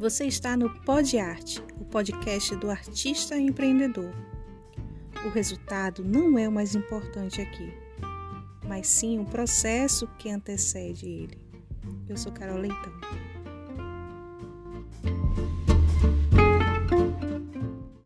Você está no Pod Arte, o podcast do artista empreendedor. O resultado não é o mais importante aqui, mas sim o processo que antecede ele. Eu sou Carol Leitão.